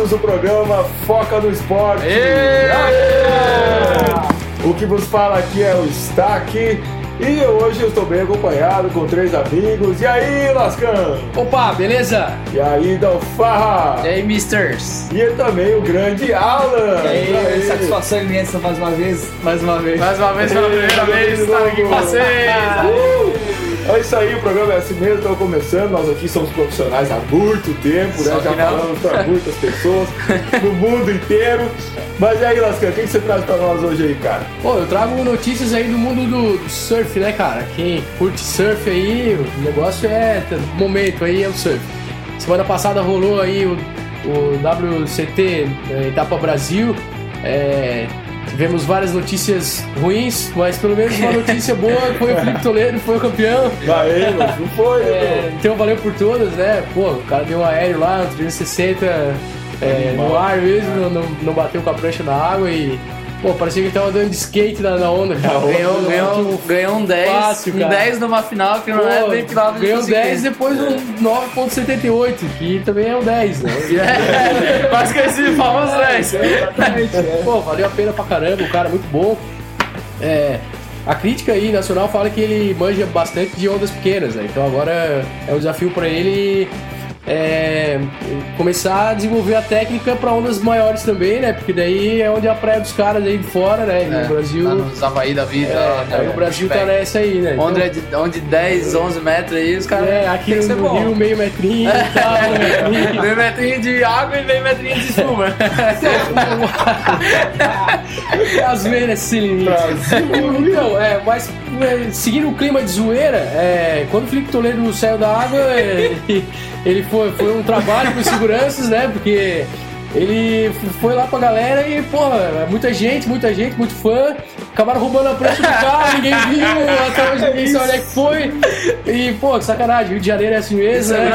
muitos do programa Foca no Esporte. O que vos fala aqui é o Stack. E hoje eu estou bem acompanhado com três amigos. E aí, Lascão? Opa, beleza? E aí, Dalfarra? E aí, Misters? E também o grande Alan. E aí, satisfação imensa mais uma vez. Mais uma vez. Mais uma vez, pela primeira vez, estar aqui com vocês. Uh! É isso aí, o programa é assim mesmo, estamos começando. Nós aqui somos profissionais há muito tempo, né? Já falamos para muitas pessoas no mundo inteiro. Mas e aí, Lascan, o que você traz para nós hoje aí, cara? Pô, eu trago notícias aí do mundo do, do surf, né, cara? Quem curte surf aí, o negócio é. O momento aí é o surf. Semana passada rolou aí o, o WCT é, Etapa Brasil. É, Tivemos várias notícias ruins, mas pelo menos uma notícia boa foi o Felipe Toledo, foi o campeão. Aí, não foi, é, Então valeu por todas, né? Pô, o cara deu um aéreo lá, um 360 é, no ar mesmo, não, não bateu com a prancha na água e Pô, parecia que ele tava andando de skate na, na onda, cara. Ganhou, ganhou, ganhou um 10. Fácil, um 10 numa final que não é bem final Ganhou um 10 depois um 9.78, que também é um 10, né? É, quase que esse famoso 10. Exatamente. É. Pô, valeu a pena pra caramba, o cara é muito bom. É, a crítica aí nacional fala que ele manja bastante de ondas pequenas, né? Então agora é um desafio para ele é, começar a desenvolver a técnica para ondas maiores também, né? Porque daí é onde a praia dos caras aí de fora, né? É, no Brasil. Lá nos Havaí da vida. É, né? o Brasil tá nessa aí, né? Onde, então, é de, onde 10, 11 metros aí, os caras. É, aqui no, no Rio, meio metrinho e tal, metrinho. meio metrinho de água e meio metrinho de espuma. As velhas sim. Então, é, mas é, seguindo o clima de zoeira, é, quando o Felipe Toledo saiu da água, ele, ele foi, foi um trabalho com seguranças, né? Porque ele foi lá pra galera e, porra, muita gente, muita gente, muito fã. Acabaram roubando a prancha do carro, ninguém viu, até hoje ninguém sabe onde é que foi. E, pô, que sacanagem, Rio de Janeiro é assim mesmo, né?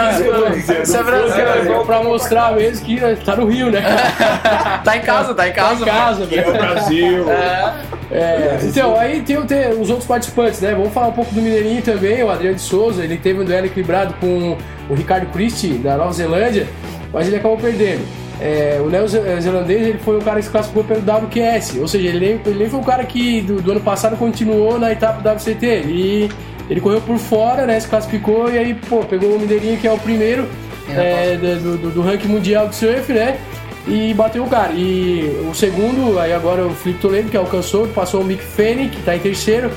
Isso é Brasil, Pra mostrar mesmo que tá no Rio, né? tá em casa, tá em casa. Tá em casa, velho. É o Brasil. É. É, então, aí tem, tem, os outros participantes, né? Vamos falar um pouco do Mineirinho também, o Adriano de Souza. Ele teve um duelo equilibrado com o Ricardo Christie, da Nova Zelândia, mas ele acabou perdendo. É, o neozelandês ele foi o cara que se classificou pelo WQS, ou seja, ele nem, ele nem foi o cara que do, do ano passado continuou na etapa WCT. Ele, ele correu por fora, né? Se classificou e aí, pô, pegou o Mineirinho, que é o primeiro é, do, do, do ranking mundial de surf, né? e bateu o cara. E o segundo, aí agora o Felipe Toledo, que alcançou, passou o Mick Fanning, que está em terceiro.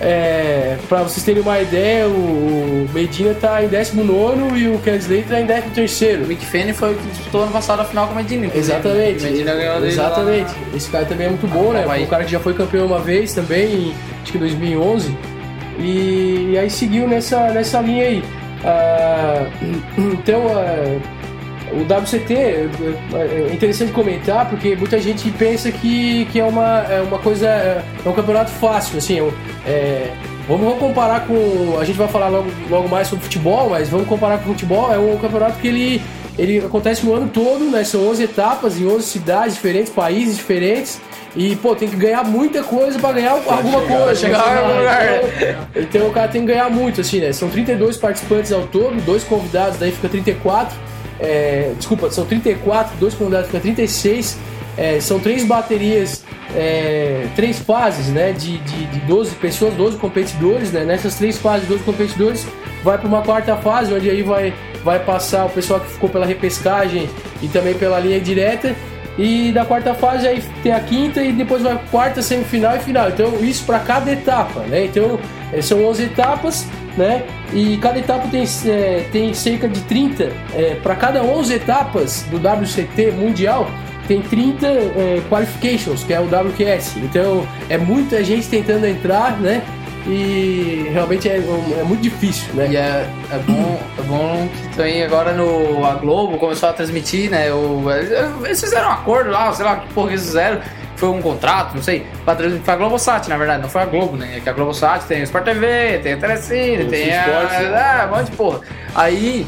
É, para vocês terem uma ideia, o Medina está em 19 e o Kensley está em 13. O Mick Fanning foi o que disputou ano passado a final com o Medina. Exatamente. O Medina ganhou Exatamente. Lá. Esse cara também é muito bom, né? Um cara que já foi campeão uma vez também, acho que em 2011. E, e aí seguiu nessa, nessa linha aí. Ah, então, ah, o WCT é interessante comentar porque muita gente pensa que, que é, uma, é uma coisa. É um campeonato fácil, assim. É, vamos, vamos comparar com. A gente vai falar logo, logo mais sobre futebol, mas vamos comparar com o futebol. É um campeonato que ele, ele acontece no ano todo, né? São 11 etapas em 11 cidades diferentes, países diferentes. E, pô, tem que ganhar muita coisa pra ganhar pra alguma chegar, coisa. Chegar a algum lugar. Então, então, o cara tem que ganhar muito, assim, né? São 32 participantes ao todo, dois convidados, daí fica 34. É, desculpa, são 34, dois convidados fica 36. É, são três baterias, é, três fases né, de, de, de 12 pessoas, 12 competidores. Né, nessas três fases, 12 competidores, vai para uma quarta fase, onde aí vai, vai passar o pessoal que ficou pela repescagem e também pela linha direta. E da quarta fase aí tem a quinta e depois vai quarta, semifinal e final. Então isso para cada etapa, né? Então é, são 11 etapas né? E cada etapa tem, é, tem cerca de 30, é, para cada 11 etapas do WCT mundial, tem 30 é, qualifications, que é o WQS. Então é muita gente tentando entrar, né? E realmente é, é muito difícil, né? E é, é, bom, é bom que também agora no a Globo começou a transmitir, né? O, eles fizeram um acordo lá, sei lá que porra eles fizeram foi um contrato, não sei, pra transmitir. Foi a Globosat, na verdade, não foi a Globo, né? É que a Globosat tem o Sport TV, tem a Telecine, tem a. Esportes, ah, um monte de porra. Aí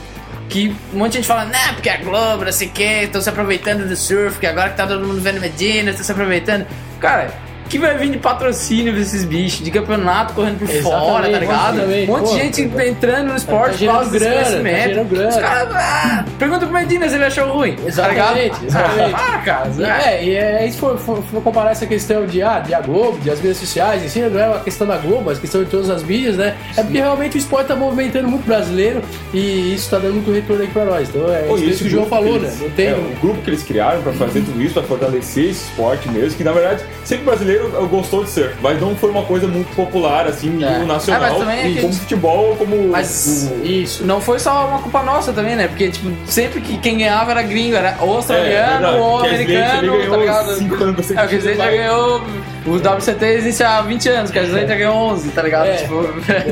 que um monte de gente fala, né, porque é a Globo, não sei o que, estão se aproveitando do surf, que agora que tá todo mundo vendo Medina, estão se aproveitando. Cara, que vai vir de patrocínio desses bichos, de campeonato correndo por Exatamente, fora, tá ligado? exatamente. Um monte de Pô, gente tá- entrando no esporte tá por gerando causa desse grana, tá conhecimento. gerando grana. Os caras, ah, pergunta pro Medina se ele achou ruim. Exatamente, tá exatamente. Ah, cara, é, e é, se for, for- for comparar essa questão de, ah, de a Globo, de as mídias sociais, em si, não é uma questão da Globo, mas questão de todas as mídias, né? É porque realmente o esporte tá movimentando muito brasileiro e isso tá dando muito retorno aí pra nós. Então é Pô, isso esse que o João grupo falou, que né? eles- Não tem. é, o grupo que eles criaram pra fazer tudo isso, pra fortalecer esse esporte mesmo, que na verdade sempre o brasileiro gostou de surf, mas não foi uma coisa muito popular assim, nível É. nacional, Ah, também é e que- como futebol, como Mas o- Isso. não foi só uma culpa nossa também, né? Porque, tipo, sempre que quem ganhava era gringo, era ou australiano ou americano, tá ligado? cinco anos É, o Kesley já ganhou. O WCT existe há 20 anos, o Kesley já ganhou 11, tá ligado? É. Tipo,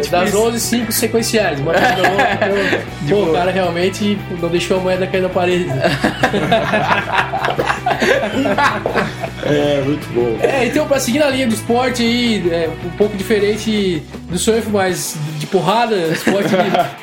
tipo Das isso. 11, 5 sequenciais. Então, pô, o cara realmente não deixou a moeda cair na parede. É, muito bom. É, então, pra seguir na linha do esporte aí, é, um pouco diferente do surf, mas de porrada, esporte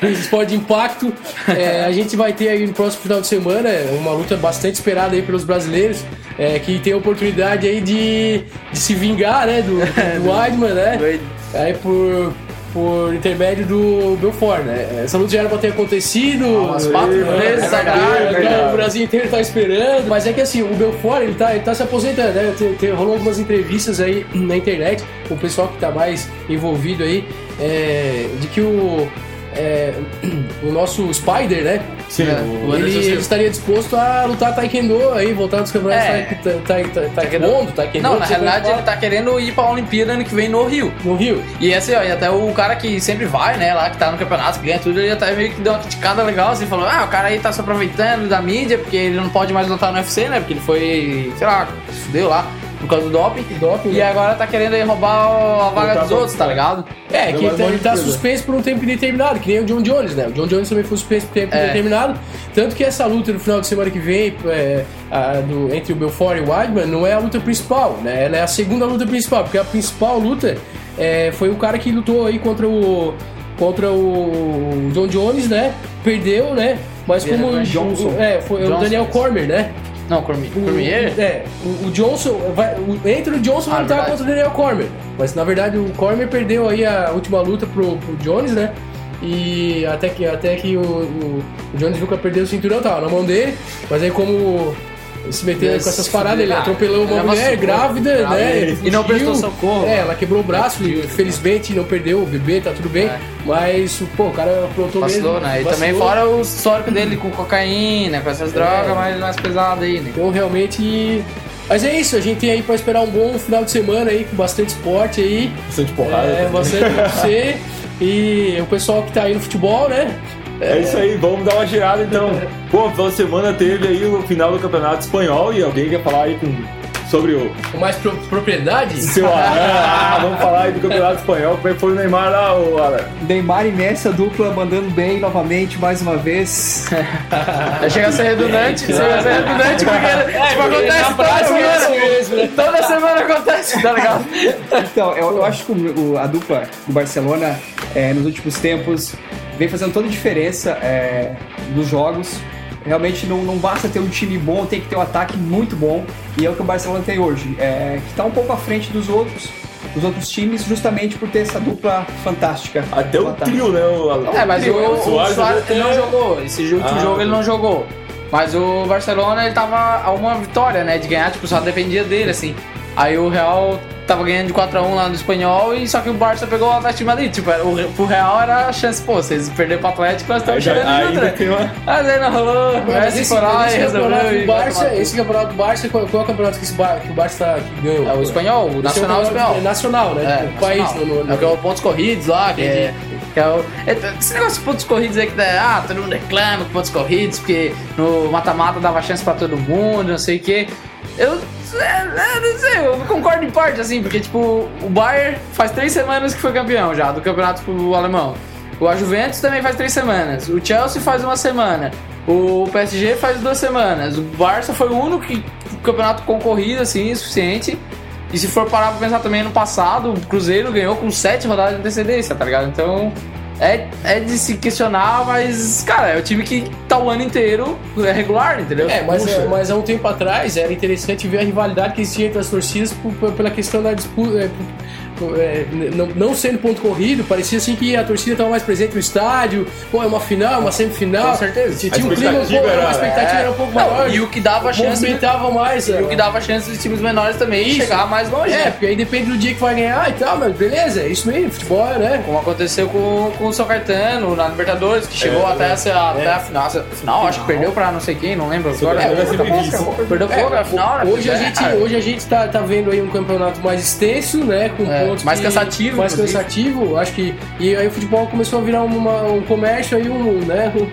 de, esporte de impacto, é, a gente vai ter aí no próximo final de semana uma luta bastante esperada aí pelos brasileiros, é, que tem a oportunidade aí de, de se vingar, né, do, do Weidman, né? Doido. Aí por, por intermédio do Belfort, né? Essa luta já era pra ter acontecido. umas quatro é, vezes, é, é, verdade. O Brasil inteiro tá esperando. Mas é que assim, o Belfort, ele tá, ele tá se aposentando, né? Tem, tem- rolou algumas entrevistas aí na internet com o pessoal que tá mais envolvido aí, é, de que o. é, o nosso Spider, né? Sim, É, o- Ele, ele estaria disposto a lutar Taekwondo aí, voltar nos campeonatos É. ta- ta- ta- Taekwondo, Taekwondo. Não, na realidade ele tá querendo ir pra Olimpíada ano que vem no Rio. No Rio. E assim, ó, e até o cara que sempre vai, né, lá que tá no campeonato, que ganha tudo, ele até meio que deu uma criticada legal, assim, falou, ah, o cara aí tá se aproveitando da mídia, porque ele não pode mais lutar no UFC, né, porque ele foi, sei lá, se fudeu lá, por causa do doping. Doping, E né? agora tá querendo aí roubar a vaga dos outros, tá ligado? É, que ele tá, ele tá Olimpíada. suspenso por um tempo indeterminado, que nem o John Jones, né? O John Jones também foi suspenso por tempo É. indeterminado. Tanto que essa luta no final de semana que vem, é, a do- entre o Belfort e o Weidman, não é a luta principal, né? Ela é a segunda luta principal, porque a principal luta é, foi o cara que lutou aí contra o. Contra o John Jones, né? Perdeu, né? Mas como o Johnson. É, foi o Johnson. Daniel Cormier, né? Não, Cormier. O- Cormier? É, o, o Johnson. Vai, o, entre o Johnson Ah, vai lutar verdade. contra o Daniel Cormier. Mas na verdade o Cormier perdeu aí a última luta pro, pro Jones, né? E até que, até que o, o, o Jones viu que ia perder o cinturão, tava na mão dele. Mas aí como se meteu Ele com essas paradas, ele fudeu. atropelou uma Ele mulher amassou. grávida, né? E não prestou socorro. É, ela quebrou o braço, e felizmente não perdeu o bebê, tá tudo bem. É. Mas, pô, o cara aprontou Vacilou, mesmo. né? E vacilou. também fora o histórico dele com cocaína, com essas drogas mais, mais pesadas aí, né? Então realmente. Mas é isso, a gente tem aí pra esperar um bom final de semana aí, com bastante esporte aí. Bastante porrada. É, bastante UFC. E o pessoal que tá aí no futebol, né? É isso aí, vamos dar uma girada então. Pô, toda semana teve aí o final do Campeonato Espanhol e alguém quer falar aí com, sobre o Com mais pro- propriedade. seu Alan? Ah, vamos falar aí do Campeonato Espanhol. Como é que foi o Neymar lá, o Alan? Neymar e Messi, a dupla mandando bem novamente, mais uma vez. Chega a ser redundante, chega a ser redundante, porque tipo, acontece toda é semana. mesmo, né? Toda semana acontece, tá ligado? Então, eu, eu acho que o- o- a dupla do Barcelona, é, nos últimos tempos, vem fazendo toda a diferença é, nos jogos. Realmente não, não basta ter um time bom, tem que ter um ataque muito bom. E é o que o Barcelona tem hoje. É, que está um pouco à frente dos outros, dos outros times, justamente por ter essa dupla fantástica. Até o ataque. trio, né? O? É, mas o, trio, o Suárez, até- ele não jogou. Esse último Ah, jogo ele não jogou. Mas o Barcelona ele tava a uma vitória, né? De ganhar, tipo, só dependia dele, assim. Aí o Real tava ganhando de 4x1 lá no espanhol, e só que o Barça pegou o Atlético de Madrid. Tipo, era- o, pro Real era a chance, pô, vocês perderam pro Atlético, nós estamos chegando de tem uma... Mas aí não rolou, Mas Messi esse, foi lá esse e resolveu. campeonato do vai Barça, esse campeonato do Barça, qual, qual é o campeonato que esse, Bar- que o Barça tá- que ganhou? É o espanhol, o é nacional espanhol. Nacional, né? É, o país. nacional. No, no, É o que é o pontos corridos lá, que é. que é o- é, esse negócio de pontos corridos aí que dá, ah, todo mundo reclama com pontos corridos, porque no mata-mata dava chance pra todo mundo, não sei o quê. Eu, é, é, não sei, eu concordo em parte, assim, porque, tipo, o Bayern faz três semanas que foi campeão já do campeonato alemão. O Juventus também faz três semanas. O Chelsea faz uma semana. O PSG faz duas semanas. O Barça foi o único que, campeonato concorrido, assim, suficiente. E se for parar pra pensar também no passado, o Cruzeiro ganhou com sete rodadas de antecedência, tá ligado? Então, é, é de se questionar, mas, cara, é o time que tá o ano inteiro é regular, entendeu? É, mas, é, mas há um tempo atrás era interessante ver a rivalidade que existia entre as torcidas por, por, pela questão da disputa. É, é, não, não, sendo ponto corrido, parecia assim que a torcida estava mais presente no estádio. Pô, é uma final, uma semifinal. Com certeza. Tinha um clima, um pouco, era, a expectativa é, era um pouco maior. E o que dava chance. Movimentava mais. E o que dava chance dos times menores também Isso. chegar mais longe. É, porque aí depende do dia que vai ganhar e tal, mas beleza, é isso mesmo, futebol, né? Como aconteceu com, com o São Caetano na Libertadores, que chegou É, até, é. essa, até a final. A final, acho que perdeu pra não sei quem, não lembro agora. É Perdeu sempre pra disso. pouco, Perdeu pouco a final, né? Hoje a É, gente, hoje a gente tá, tá vendo aí um campeonato mais extenso, né? Com É, mais que- cansativo, Mais inclusive. cansativo, acho que. E aí o futebol começou a virar uma- um comércio aí, um, né? Um,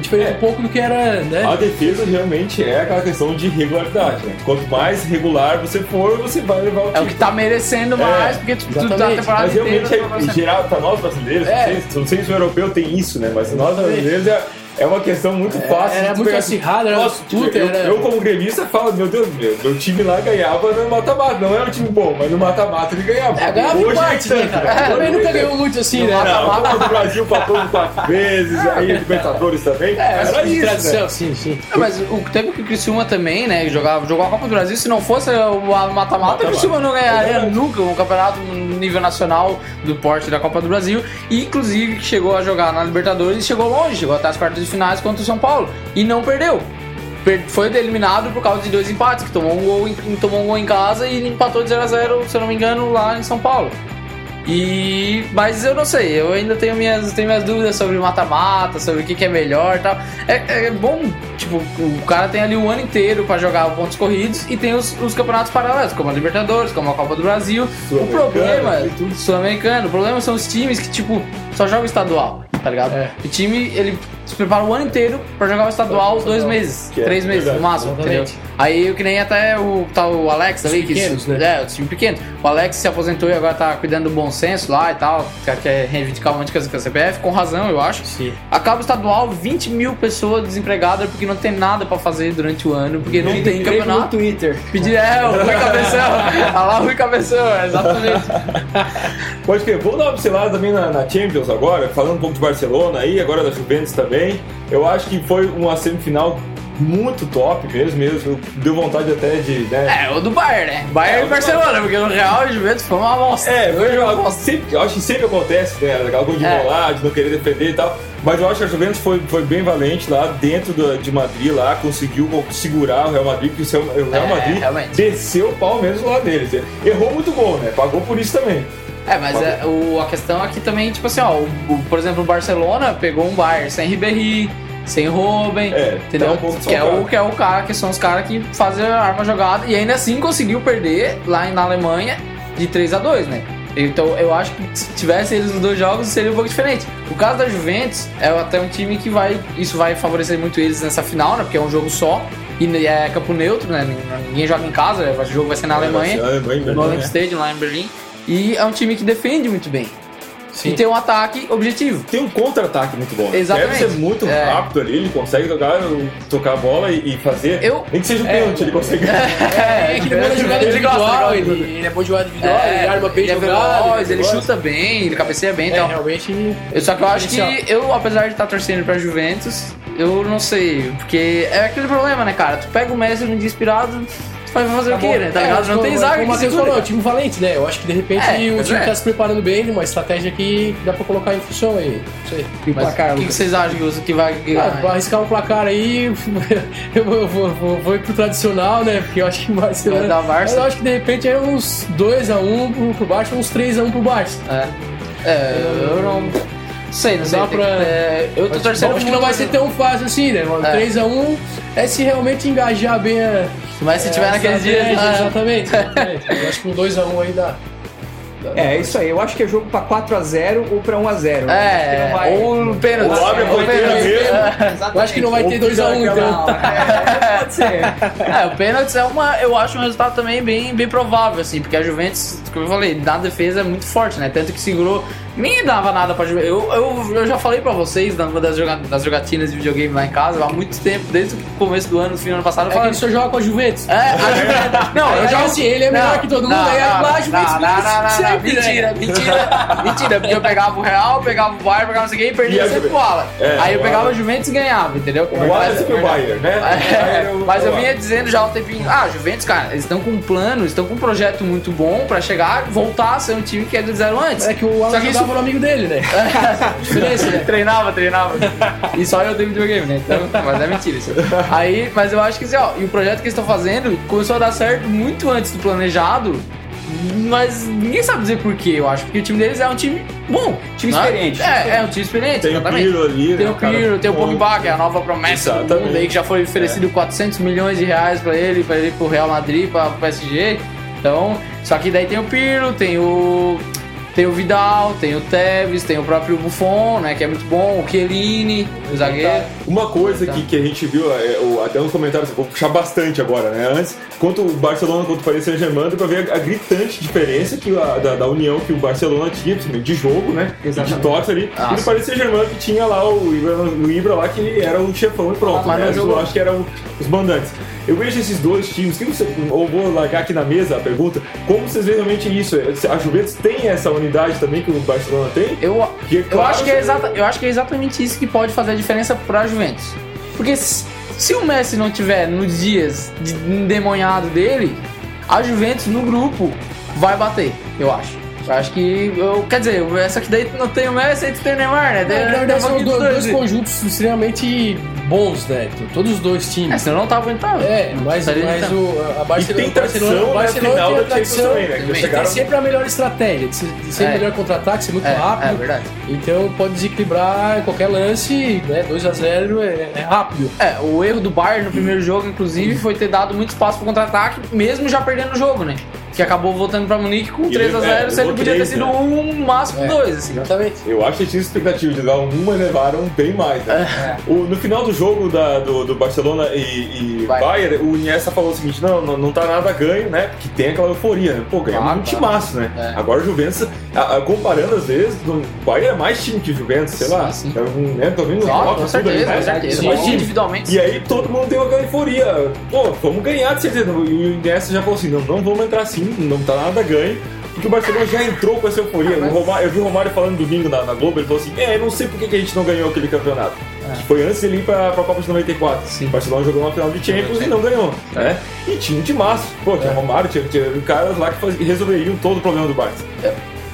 diferente É. um pouco do que era, né? A defesa realmente é aquela questão de regularidade, né? Quanto mais regular você for, você vai levar o É o time. que tá merecendo mais, porque tu, tu tá temporada Mas realmente, inteira. é, tá em fazendo- geral, para nós brasileiros, É. não, sei, não sei se o europeu tem isso, né? Mas nós brasileiros é, é uma questão muito fácil. era muito acirrada, era Nossa, disputa, tipo, eu, eu, como gremista, falo, meu Deus, meu, meu time lá ganhava no mata-mata. Não era um time bom, mas no mata-mata ele ganhava. É, ganhava Hoje parte, é né, cara? né? Também nunca é ganhou muito assim, né? Não, Copa do Brasil passou quatro vezes, aí Libertadores também. era de isso, tradição, né? sim, sim. É, mas o tempo que o Criciúma também, né, jogava, jogou a Copa do Brasil, se não fosse o mata-mata, o Criciúma não ganharia nunca um campeonato no nível nacional do porte da Copa do Brasil. E, inclusive, chegou a jogar na Libertadores e chegou longe, chegou até as quartas de finais contra o São Paulo. E não perdeu. Per- Foi eliminado por causa de dois empates, que tomou um gol em, tomou um gol em casa e empatou de 0 a 0 se eu não me engano, lá em São Paulo. E. Mas eu não sei, eu ainda tenho minhas, tenho minhas dúvidas sobre mata-mata, sobre o que, que é melhor e tal. É, é bom, tipo, o cara tem ali o ano inteiro pra jogar pontos corridos e tem os, os campeonatos paralelos, como a Libertadores, como a Copa do Brasil. O problema. Sul-Americano, o problema são os times que, tipo, só jogam estadual, tá ligado? É. O time, ele se prepara o ano inteiro pra jogar o estadual dois meses, Que é três meses verdade, no máximo, entendeu? exatamente. Aí o que nem até o tal o Alex ali, que pequenos, né? é, o time pequeno. O Alex se aposentou e agora tá cuidando do bom senso lá e tal, quer, quer reivindicar um monte de coisa com a CPF, com razão, eu acho. Sim. Acaba o estadual, 20 mil pessoas desempregadas porque não tem nada pra fazer durante o ano, porque não tem Escreve no campeonato. Twitter. Pedir, é, o Rui Cabeção. Olha lá o Rui Cabeção, exatamente. Pode crer, vamos dar uma pincelada também na, na Champions agora, falando um pouco de Barcelona aí, agora da Juventus também. Eu acho que foi uma semifinal muito top mesmo, mesmo. Deu vontade até de. Né? É, o do Bayern, né? Bayern É, e o Barcelona, porque no Real e Juventus foi uma bosta. É, eu, eu, sempre, eu acho que sempre acontece, né? Aquela coisa de É. enrolar, de não querer defender e tal. Mas eu acho que a Juventus foi, foi bem valente lá dentro do- de Madrid, lá, conseguiu segurar o Real Madrid, porque o Real É, Madrid realmente. desceu o pau mesmo lá deles. Errou muito gol, né? Pagou por isso também. É, mas é, o, a questão aqui também, tipo assim, ó, o, o- por exemplo, o Barcelona pegou um Bayern sem Ribéry, sem Robin, É, entendeu? tá um que, é o, que é o cara, que são os caras que fazem a arma jogada e ainda assim conseguiu perder lá na Alemanha de 3 a 2 né? Então eu acho que se tivesse eles nos dois jogos seria um pouco diferente. O caso da Juventus é até um time que vai. Isso vai favorecer muito eles nessa final, né? Porque é um jogo só. E é campo neutro, né? Ninguém joga em casa, o jogo vai ser na Alemanha É, Alemanha, no Olympic né? Stadium lá em Berlim. E é um time que defende muito bem. Sim. E tem um ataque objetivo. Tem um contra-ataque muito bom. né? Exatamente. Deve ser muito É. rápido ali, ele consegue tocar, tocar a bola e, e fazer. Eu- Nem que seja um pênalti, ele consegue. É, que ele manda jogada ele gosta, individual, ele ele, ele é bom de jogada individual, ele arma bem ele é jogado. veloz, ele gosta. chuta bem, ele cabeceia bem e É, tal. realmente. Eu- Só que eu acho que eu, apesar de estar torcendo pra Juventus, eu não sei. Porque é aquele problema, né, cara? Tu pega o Messi num dia inspirado, vai fazer o quê, né? Tá É, ligado? Não tem zaga Como o que Matheus falou, é um cara. time valente, né? Eu acho que de repente É, o time é. tá se preparando bem, uma estratégia que dá pra colocar em função aí. Não sei. E o placar, o que, que vocês acham que, vai... que Ah, vai- pra arriscar um placar aí, eu vou, vou, vou, vou ir pro tradicional, né? Porque eu acho que vai ser. Vai dar Barça. Mas eu acho que de repente é uns 2x1 pro, pro Barça, uns 3x1 pro Barça. É, é eu não... Sei, não sei. Dá pra- que- é, eu tô Mas, torcendo bom, acho que não vai ser tão fácil assim, né? mano? É. 3x1 é se realmente engajar bem a. Mas se tiver naqueles dias... ah, Exatamente. exatamente. Eu acho que um 2x1 aí dá. É, é isso aí. Eu acho que é jogo pra 4x0 ou pra 1x0. É, ou no pênalti. Ou abre a porteira pênalti. mesmo. Eu acho que não vai ter Ou 2x1 fica então. É, pode ser. É, o pênalti é uma, eu acho um resultado também bem, bem provável, assim, porque a Juventus, como eu falei, na defesa é muito forte, né? Tanto que segurou nem dava nada pra jogar. Eu, eu, eu já falei pra vocês numa das, joga, das jogatinas de videogame lá em casa há muito tempo, desde o começo do ano, no fim do ano passado. Eu É falei, que só joga com a Juventus. É, a Juventus. Não, eu jogo assim, ele é melhor que todo mundo, aí lá a Juventus não, não, não, não, não, sempre, né? Mentira, mentira. mentira, porque eu pegava o Real, pegava o Bayern, pegava não sei o quê e E perdia a sempre o Ala. É, aí eu o pegava o Juventus e ganhava, entendeu? O Ala é sempre o Bayern, né? O É, é o- mas eu o vinha dizendo já há um tempinho, ah, Juventus, cara, eles estão com um plano, eles estão com um projeto muito bom pra chegar, voltar a ser um time que eles eram antes. É que o Só Alan que jogava isso- no amigo dele, né? Diferença, né? treinava, treinava. E só eu tenho videogame, né? Então, mas é mentira isso. Aí, mas eu acho que assim, ó, e o projeto que eles estão fazendo começou a dar certo muito antes do planejado. Mas ninguém sabe dizer porquê, eu acho. Porque o time deles é um time bom. Time né? experiente. É, é um time experiente, Tem o exatamente. Pirlo ali, Tem né, o o Pirlo, tem o. Pogba, que é a nova promessa do Exatamente. mundo aí, que já foi oferecido 400 milhões de reais pra ele, pra ele ir pro Real Madrid, pra pro PSG. Então, só que daí tem o Pirlo, tem o tem o Vidal, tem o Tevez, tem o próprio Buffon, né, que é muito bom, o Chiellini, o zagueiro. Uma coisa que, que a gente viu, é, o- até nos comentários, eu vou puxar bastante agora, né? Antes, quanto o Barcelona quanto o Paris Saint-Germain, deu pra ver a, a gritante diferença que a, da, da união que o Barcelona tinha, de jogo, né? De Exatamente. toque ali. Ah, e do sim. Paris Saint-Germain que tinha lá o Ibra, o Ibra lá, que ele era o chefão e pronto. Ah, mas né? Eu acho que eram os mandantes. Eu vejo esses dois times, que você, ou vou largar aqui na mesa a pergunta, como vocês veem realmente isso? A Juventus tem essa unidade também que o Barcelona tem? Eu, eu, claro, acho que é exata, eu acho que é exatamente isso que pode fazer a diferença pra Juventus. Porque se, o Messi não tiver nos dias de dele, a Juventus no grupo vai bater, eu acho. Acho que. Eu, quer dizer, essa aqui daí não tem o Messi, aí tu tem o Neymar, né? Tem, É, na tem verdade, são dois dois. conjuntos extremamente bons, né? Todos os dois É, times. senão não tava entrando. É, mas, mas o, a E Barcelona, tem o Barcelona, na Barcelona final tem tradição também, né? Que também. chegaram... ter sempre a melhor estratégia, de ser, de ser É. melhor contra-ataque, ser muito É, rápido. é verdade. Então pode desequilibrar qualquer lance, né? 2x0 é, é rápido. É, o erro do Bayern no primeiro jogo, inclusive, foi ter dado muito espaço pro contra-ataque, mesmo já perdendo o jogo, né? Que acabou voltando pra Munique com E 3x0, ele- é, podia ter três, sido né? um, máximo É. dois, assim. Exatamente. Eu acho que tinha expectativa de dar um, mas levaram bem mais, né? O- no final do jogo da- do, do Barcelona e, e Bayern. Bayern, o Iniesta falou o seguinte, não, não, não tá nada ganho, né? Porque tem aquela euforia, né? Pô, ganhamos Claro, um timaço, né? É. Agora o Juventus, a- a- comparando às vezes, o Bayern é mais time que o Juventus, sei lá. Sim. É um, né? Tô vendo Claro, foco, com tudo ali, certeza, né? com certeza. Sim. Mas individualmente. E aí todo mundo tem aquela euforia. Pô, vamos ganhar de certeza. E o Iniesta já falou assim, não, não vamos entrar assim, não tá nada ganho. Porque o Barcelona já entrou com essa euforia. O Romário- eu vi o Romário falando domingo na, na Globo, ele falou assim, é, eu não sei por que que a gente não ganhou aquele campeonato. Que foi antes de ele ir pra, pra Copa de 94. Sim. O Barcelona jogou uma final de Champions e não ganhou. Né? E tinha um timaço. Pô, tinha Romário, tinha, tinha caras lá que faz- resolveriam todo o problema do Barça.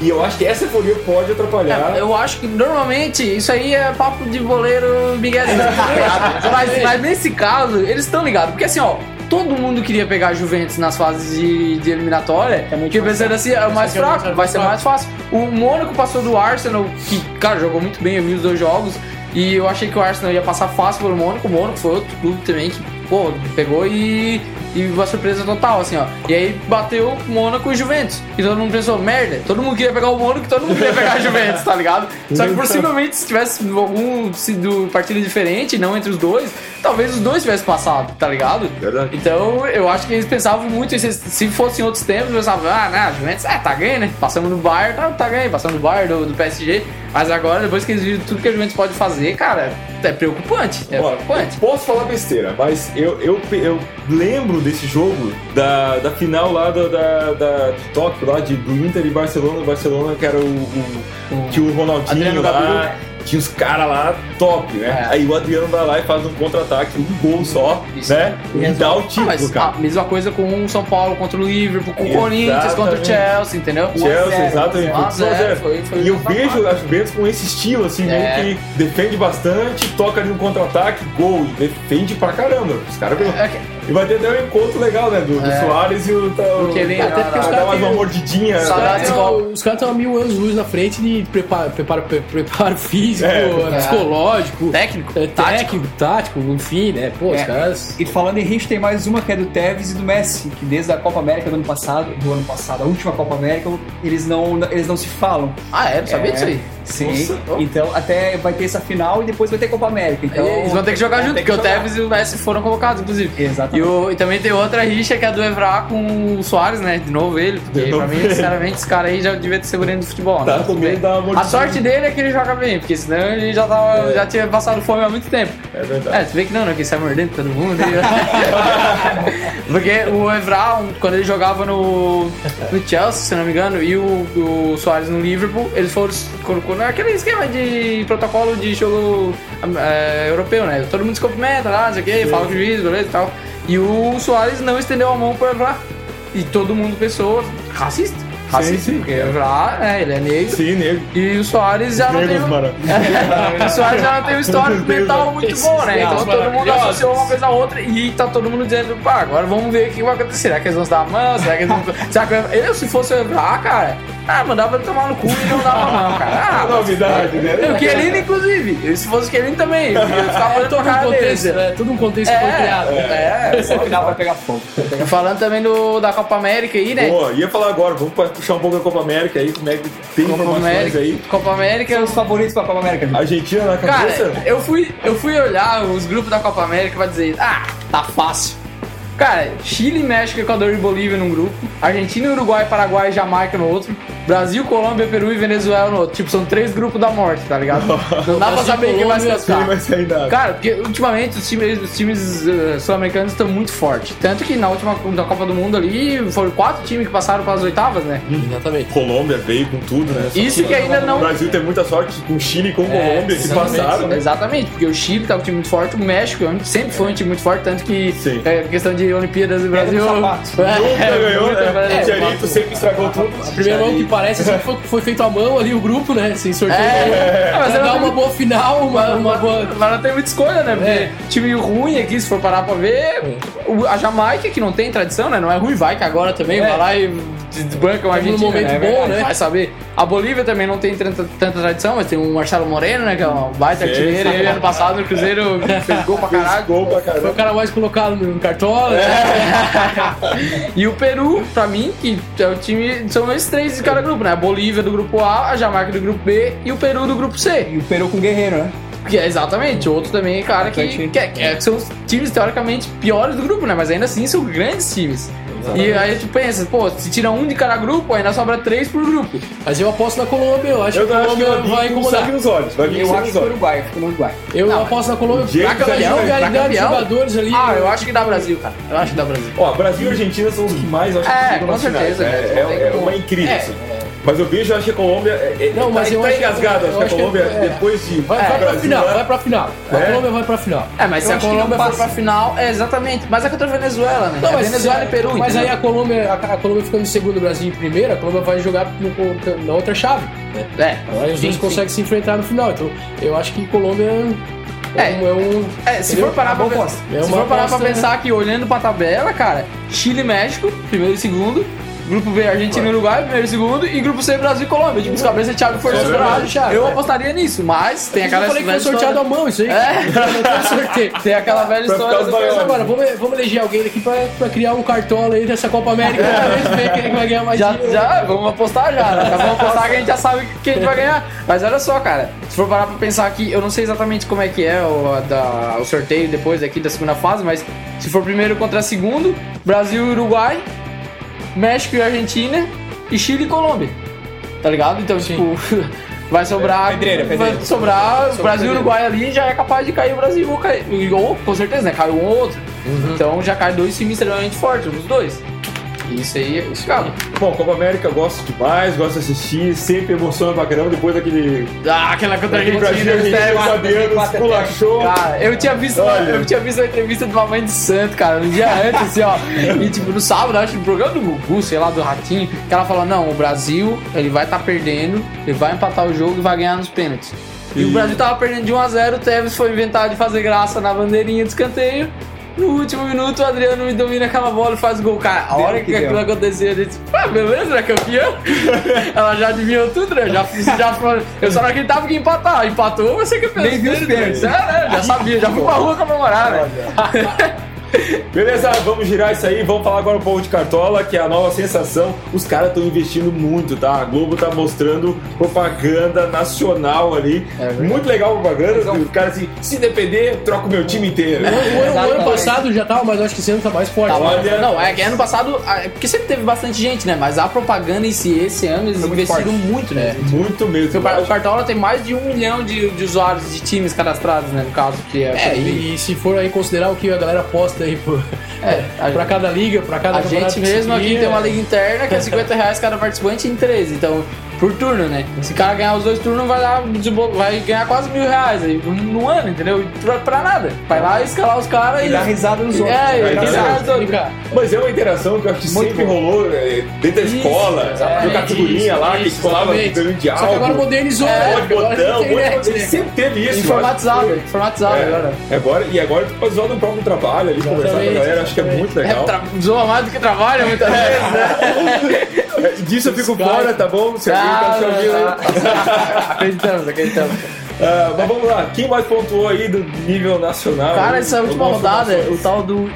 E eu acho que essa euforia pode atrapalhar. É, eu acho que normalmente isso aí é papo de boleiro miguelzinho. mas, mas nesse caso, eles estão ligados. Porque assim, ó, todo mundo queria pegar a Juventus nas fases de, de eliminatória. É muito porque mais pensando assim, é o mais que é fraco, vai ser mais fácil. O Mônaco passou do Arsenal, que, cara, jogou muito bem, eu vi os dois jogos. E eu achei que o Arsenal ia passar fácil pelo Mônaco. O Mônaco foi outro clube também que, pô, pegou e. E uma surpresa total, assim, ó. E aí bateu Mônaco e Juventus. E todo mundo pensou, merda, todo mundo queria pegar o Mônaco e todo mundo queria pegar a Juventus, tá ligado? Só que possivelmente se tivesse algum sido partido diferente, não entre os dois, talvez os dois tivessem passado, tá ligado? Verdade. Então eu acho que eles pensavam muito. Se fosse em outros tempos, pensavam, ah, né, a Juventus, é, tá ganho, né? Passamos no Bayern, tá, tá ganho, passamos no Bayern do, do PSG. Mas agora, depois que eles viram tudo que a Juventus pode fazer, cara, é preocupante. É preocupante. posso falar besteira, mas eu, eu, eu lembro desse jogo da, da final lá da, da, da- de Tóquio, lá de, do Inter e Barcelona. Barcelona, que era o, o, que o Ronaldinho Adriano lá. Gabiru. Tinha os caras lá top, né? É. Aí o Adriano vai lá e faz um contra-ataque, um gol só, Isso. né? E dá o Ah, título, mas cara. a mesma coisa com o São Paulo contra o Liverpool, com o. Corinthians contra o Chelsea, entendeu? Chelsea, exatamente. 1 a foi 1 a 0. Foi, E eu vejo a Juventus com esse estilo, assim, É. meio que defende bastante, toca ali no contra-ataque, gol, e defende pra caramba. Os caras É E vai ter até um encontro legal, né? Do, do É. Soares e o. Tá, Porque ele- Até porque os caras mais uma mordidinha. Saudades né? os caras estão a mil anos luz na frente de preparo, preparo, pre- preparo físico, É. psicológico, Técnico, é, tático. técnico, tático, enfim, né? Pô, os É. caras. E falando em gente, tem mais uma que é do Tevez e do Messi, que desde a Copa América do ano passado, do ano passado, a última Copa América, eles não, eles não se falam. Ah, é? Não sabia É. disso aí. Sim. Nossa. Então até vai ter essa final e depois vai ter Copa América. Então Eles vão ter que jogar junto, que porque o. Tevez e o Messi foram convocados, inclusive. Exatamente. E, o- e também tem outra rixa que é do Evra com o Soares, né? De novo ele, porque De pra novo mim, ele. sinceramente, esse cara aí já devia ter segurando do futebol. Tá né? medo bem. da A sorte dele é que ele joga bem, porque senão ele já, tava, É. já tinha passado fome há muito tempo. É verdade. É, tu vê que não, né? Que sai mordendo todo mundo. e- Porque o Evra, quando ele jogava no, no Chelsea, se não me engano, e o, o Soares no Liverpool, eles foram. Colocou naquele esquema de protocolo de jogo é, europeu, né? Todo mundo se cumprimenta lá, não sei o quê, fala com o juiz, beleza e tal. E o Soares não estendeu a mão pro Evra. E todo mundo pensou racista. Racista, sim. porque o Evra, é, ele é negro. Sim, nego. E o Soares já não tem. Negros um- maravilhosos. o Soares já não tem um histórico mental muito esses bom, né? Então negros todo mundo associou uma coisa a outra e tá todo mundo dizendo, pá, agora vamos ver o que vai acontecer. Será que eles vão se dar a mão? Será que eles vão. Será que eu, eu, se fosse o Evra, cara, ah, mandava ele tomar no cu e não dava a mão, cara. Ah, Novidade, né? o Kelly, inclusive. Se fosse o Kelly também. Eu ficava É olhando todo pra um contexto, deles. né? Todo um contexto que foi criado. É, é. Só no final vai pegar fogo. Falando também do, da Copa América aí, né? Pô, ia falar agora, vamos pra puxar um pouco da Copa América aí, como é que tem Copa informações América, aí. Copa América. São os favoritos pra Copa América, Vitor. Argentina na cabeça? Cara, eu fui, eu fui olhar os grupos da Copa América pra dizer, ah, tá fácil. Cara, Chile, México, Equador e Bolívia num grupo, Argentina, Uruguai, Paraguai e Jamaica no outro, Brasil, Colômbia, Peru e Venezuela no outro. Tipo, são três grupos da morte, tá ligado? Não dá pra saber quem vai se classificar. vai sair nada? Cara, porque ultimamente os times, os times eh, sul-americanos estão muito fortes. Tanto que na última da Copa do Mundo ali foram quatro times que passaram para as oitavas, né? Exatamente. Colômbia veio com tudo, né? Só Isso que ainda não- O Brasil tem muita sorte com Chile e com Colômbia que passaram, né? Exatamente, porque o Chile tá um time muito forte, o México sempre foi um time muito forte, tanto que Sim. é questão de Olimpíadas do Brasil. no sapato. É, Nunca ganhou, muito né? Brasil. O Tiarito sempre estragou tudo. A primeira mão que parece assim, foi, foi feito à mão ali, o grupo, né? Sem sorteio. É, mas dar não uma boa final, uma, uma boa. Mas não tem muita escolha, né? Porque É. time ruim aqui, se for parar pra ver, a Jamaica, que não tem tradição, né? Não é ruim, vai que agora também vai lá e desbanca uma Tamo num Argentina. momento né? É bom, né? Vai saber. A Bolívia também não tem tanta, tanta tradição, mas tem o Marcelo Moreno, né? Que é um baita artilheiro. Ele ano passado no Cruzeiro fez gol pra caralho. Gol pra Foi o cara mais colocado no cartola. E o Peru, pra mim, que é o time. São esses três de cada grupo, né? A Bolívia do grupo A, a Jamaica do grupo B e o Peru do grupo C. E o Peru com o Guerreiro, né? Que é exatamente, outro também, cara, que, é- que é- que são os times teoricamente piores do grupo, né? Mas ainda assim são grandes times. E aí tu pensa, pô, se tira um de cada grupo, ainda sobra três por grupo. Mas eu aposto na Colômbia, eu acho Eu que a acho que Colômbia vai incomodar. nos olhos. Vai vir Eu acho que o. Uruguai, fica no Uruguai. Eu Não, aposto na Colômbia. Pra campeão, realidade de campeão. jogadores ali. Ah, eu acho que dá Brasil, cara. Eu acho que dá Brasil. Ó, Brasil e Argentina são os que mais acho que É, com certeza? É, é como. uma incrível, É, assim. Mas eu vejo, eu acho que a Colômbia. É, é, Não, mas tá, eu tá acho eu Acho que a acho que- Colômbia, é. depois de. Vai, do vai pra Brasil, final, né? vai pra final. A É? Colômbia vai pra final. É, mas se Eu a acho que não Colômbia for pra final, é exatamente. Mas é contra a Venezuela, né? é Venezuela e Peru, Mas aí entendeu? a Colômbia, a, a Colômbia ficando em segundo, o Brasil em primeiro, a Colômbia vai jogar no- na outra chave. né? É, Aí os dois conseguem se enfrentar no final. Então eu acho que Colômbia é, É. um. É um É, se for parar pra. É se for parar pra pensar que olhando pra tabela, cara, Chile e México, primeiro e segundo. Grupo B, Argentina e Uruguai, primeiro e segundo. E grupo C, Brasil e Colômbia. Tipo, os cabeças É separados. verdade, chave, Eu é. apostaria nisso, mas tem Eu aquela falei que foi sorteado à história. mão, isso aí. É. Não foi sorteio. Tem aquela velha história Mas agora, vamos, vamos eleger alguém aqui pra, pra criar um cartola aí dessa Copa América pra ver- quem vai ganhar mais Já, dinheiro. já, vamos apostar já, né? Já vamos apostar que a gente já sabe quem vai ganhar. Mas olha só, cara, se for parar pra pensar aqui, eu não sei exatamente como é que é o, a da- o sorteio depois aqui da segunda fase, mas se for primeiro contra segundo, Brasil e Uruguai, México e Argentina, e Chile e Colômbia. Tá ligado? Então, tipo, vai sobrar. Pedreira, pedreira. Vai sobrar Sobre Brasil e. Uruguai ali já é capaz de cair o Brasil. Ou, cair, ou com certeza, né? Cai um ou outro. Então já cai dois times extremamente fortes, os dois. Isso aí é complicado. Bom, Copa América eu gosto demais, gosto de assistir, sempre emociona pra caramba depois daquele. Ah, aquela contra a Brasil, Esteban. Argentina, Fabiano, quatro, esculachou. Cara, eu tinha visto, Olha. eu tinha visto a entrevista de uma mãe de santo, cara, no dia antes, assim, ó. E tipo, no sábado, acho que no programa do Gugu, sei lá, do Ratinho, que ela falou, não, o Brasil, ele vai estar perdendo, ele vai empatar o jogo e vai ganhar nos pênaltis. E, o E- Brasil tava perdendo de 1x0, o Tevez foi inventar de fazer graça na bandeirinha de escanteio. No último minuto, o Adriano me domina aquela bola e faz gol. Cara, a Deu hora que que, deu. aquilo aconteceu, a gente, ah, beleza, é campeão. Ela já adivinhou tudo, né? Já, já, eu só não acreditava que empatar. Empatou, vai ser campeão. Nem viu os pênaltis. É, né? Já sabia, já fui pra rua comemorar, né? Beleza, vamos girar isso aí. Vamos falar agora um pouco de Cartola, que é a nova sensação. Os caras estão investindo muito, tá? A Globo tá mostrando propaganda nacional ali. É muito legal a propaganda. Os caras assim, se depender, troco meu time inteiro. O ano, o ano passado já tava, mas eu acho que esse ano tá mais forte. Tá, né? Olha- Não, é que ano passado, ah, é porque sempre teve bastante gente, né? Mas a propaganda em si, esse ano, eles muito investiram muito, né? Muito mesmo. O O Cartola tem mais de um milhão de, de usuários de times cadastrados, né? No caso, que é. É, e, e se for aí considerar o que a galera posta aí pro, É, a- pra cada liga, pra cada A gente mesmo aqui tem uma liga interna que é 50 reais cada participante em 13. Então, por turno, né? Se o cara ganhar os dois turnos, vai, dar, vai ganhar quase mil reais aí no ano, entendeu? Pra, pra nada. Vai lá escalar os caras e. E dá risada nos outros. É, Vai e dar risada nos outros. Brincar. Mas é uma interação que eu acho que Muito sempre bom. rolou é, dentro da Isso, escola. exatamente. Trocar figurinha lá, que Isso, colava exatamente. figurinha de Só que agora modernizou, É, né? Botão, internet, né? Sempre teve isso. Informatizado, informatizado É, agora. agora, e agora tu pode usar no próprio trabalho ali, conversar com a galera, acho que é muito É, legal. tra- zoa mais do que trabalha muitas vezes, né? É, disso eu fico fora, tá bom? Ouvindo. Ah, acreditamos, acreditamos. Ah, mas vamos lá, quem mais pontuou aí do nível nacional? Cara, aí? essa última Algumas rodada, o tal do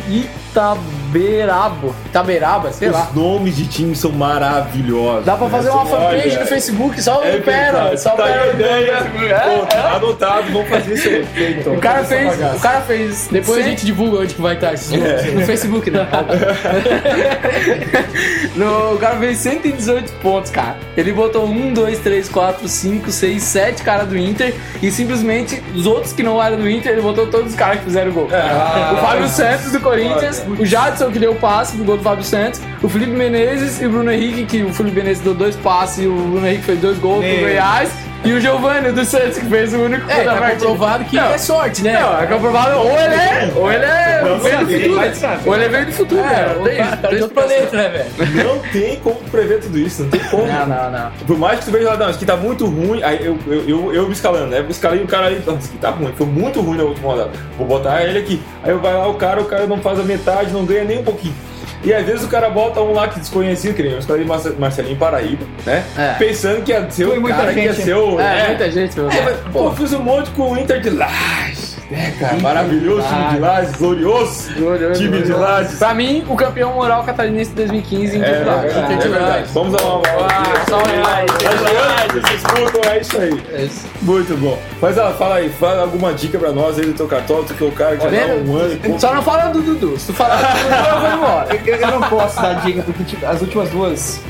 Itaberabo. Itaberaba, sei lá. Os nomes de times são maravilhosos. Dá pra né? fazer uma Você fanpage olha, no Facebook, só É o Pera, só tá aí a Pera. ideia. É, Pô, tá anotado, vamos fazer isso aí. Então, O cara fez, o cara fez Depois a cem- gente divulga onde que vai estar esses É. nomes. no Facebook, né? no, o cara fez 118 pontos, cara. Ele botou 1, 2, 3, 4, 5, 6, 7 caras do Inter e simplesmente os outros que não eram do Inter, ele botou todos os caras que fizeram gol. Ah, o Fábio Santos do Corinthians, o Jadson que deu o passe pro gol do Fábio Santos, o Felipe Menezes e o Bruno Henrique, que o Felipe Menezes deu dois passes e o Bruno Henrique fez dois gols pro Meu. Goiás, e o Giovanni do Santos, que fez o único gol É, da tá comprovado que Não. é sorte, né? Não, é comprovado, ou ele é, ou ele é Não, veio do futuro, ou ele veio do futuro, É, né? Tem tem de outro planeta, né, velho? Não tem como prever tudo isso, não tem como. Não, não, não. Por mais que tu veja lá, não, isso aqui tá muito ruim, aí eu, eu, eu, eu me escalando, né? Eu escalei o cara aí, nossa, isso aqui tá ruim, foi muito ruim na última rodada. Vou botar ele aqui. Aí eu vai lá, o cara, o cara não faz a metade, não ganha nem um pouquinho. E às vezes o cara bota um lá que desconhecido, que nem eu Marce- Marcelinho Paraíba, né? É. Pensando que ia ser o muita cara que ia gente. ser o. É, né? muita gente, meu É, Pô, fiz um monte com o Inter de Lages. É, cara, maravilhoso time de Lages, glorioso time de Lages. Pra mim, o campeão moral catarinense de 2015 em É, Inter de é verdade. Lages. Vamos dar uma bola. Salve Lages. Vocês escutam, é isso aí. É isso. Muito bom. Mas ah, fala aí, fala alguma dica pra nós aí do teu cartão, tu que é o cara que já Tá um ano e pouco. Só não fala do Dudu. Se tu falar do Dudu, eu vou embora. Eu, eu não posso dar dica, porque tipo, as últimas duas.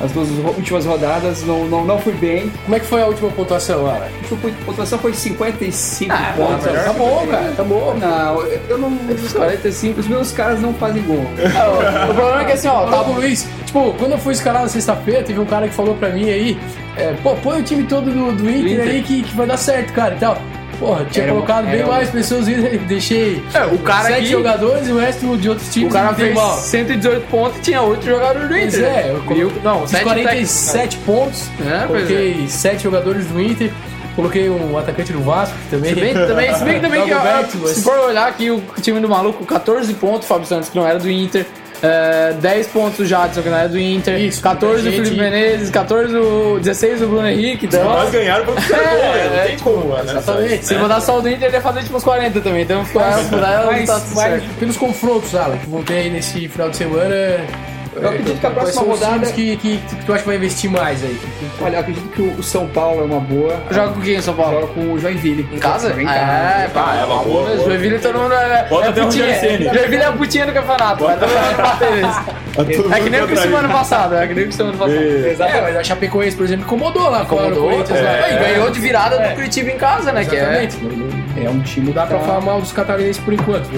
As duas últimas rodadas não, não, não fui bem. Como é que foi a última pontuação, Ara? A última pontuação foi 55 Ah, pontos. Tá bom, cara, tá bom. Não, eu eu não. Os 45, os meus caras não fazem gol. O problema é que assim, ó, Tá, tá Luiz, tipo, quando eu fui escalar na sexta-feira, teve um cara que falou pra mim aí, é, pô, põe o time todo do, do Inter, Inter. aí que, que vai dar certo, cara, e tal. Porra, tinha Era colocado bem era mais pessoas, e deixei É, o cara sete aqui- jogadores e o resto de outros times O cara fez mal. 118 pontos e tinha 8 jogadores do Pois Inter. é, eu E o- não, fiz 7 47 pontos, É, pois coloquei 7 jogadores do Inter, coloquei um atacante do Vasco que também. Se bem, também, se bem que também que, ó, Dagoberto, mas- se for olhar aqui o time do maluco, 14 pontos, Fábio Santos, que não era do Inter. É, 10 pontos o Jadson, que não era do Inter. Isso, 14 o muita Felipe. Menezes, 14 o 16 o Bruno Henrique. Então, Nós ganharam pra você É, não é, tem como, né? exatamente. se botar só o do Inter, ele ia fazer tipo uns 40 também. Então, ficar mudar Mas, tá mas certo. pelos confrontos, Alan, que vão ter aí nesse final de semana. Eu acredito que a quais próxima são os rodada- times que, que, que tu acha que vai investir mais aí? Olha, eu acredito que o São Paulo é uma boa. Joga com quem em São Paulo? Joga com o Joinville. Em casa? Joga em casa. É, pá, é uma boa, boa. Joinville todo mundo é, Bota é até putinha. Joinville é a putinha do campeonato. Todo mundo. Tá todo É que nem o ano ele. passado. É que nem o passado. É. É, mas a Chapecoense, por exemplo, incomodou lá Incomodou, é. E ganhou de virada É. do Curitiba em casa, né? Que é... Exatamente. É um time dá que pra tá- falar mal dos catarinenses por enquanto.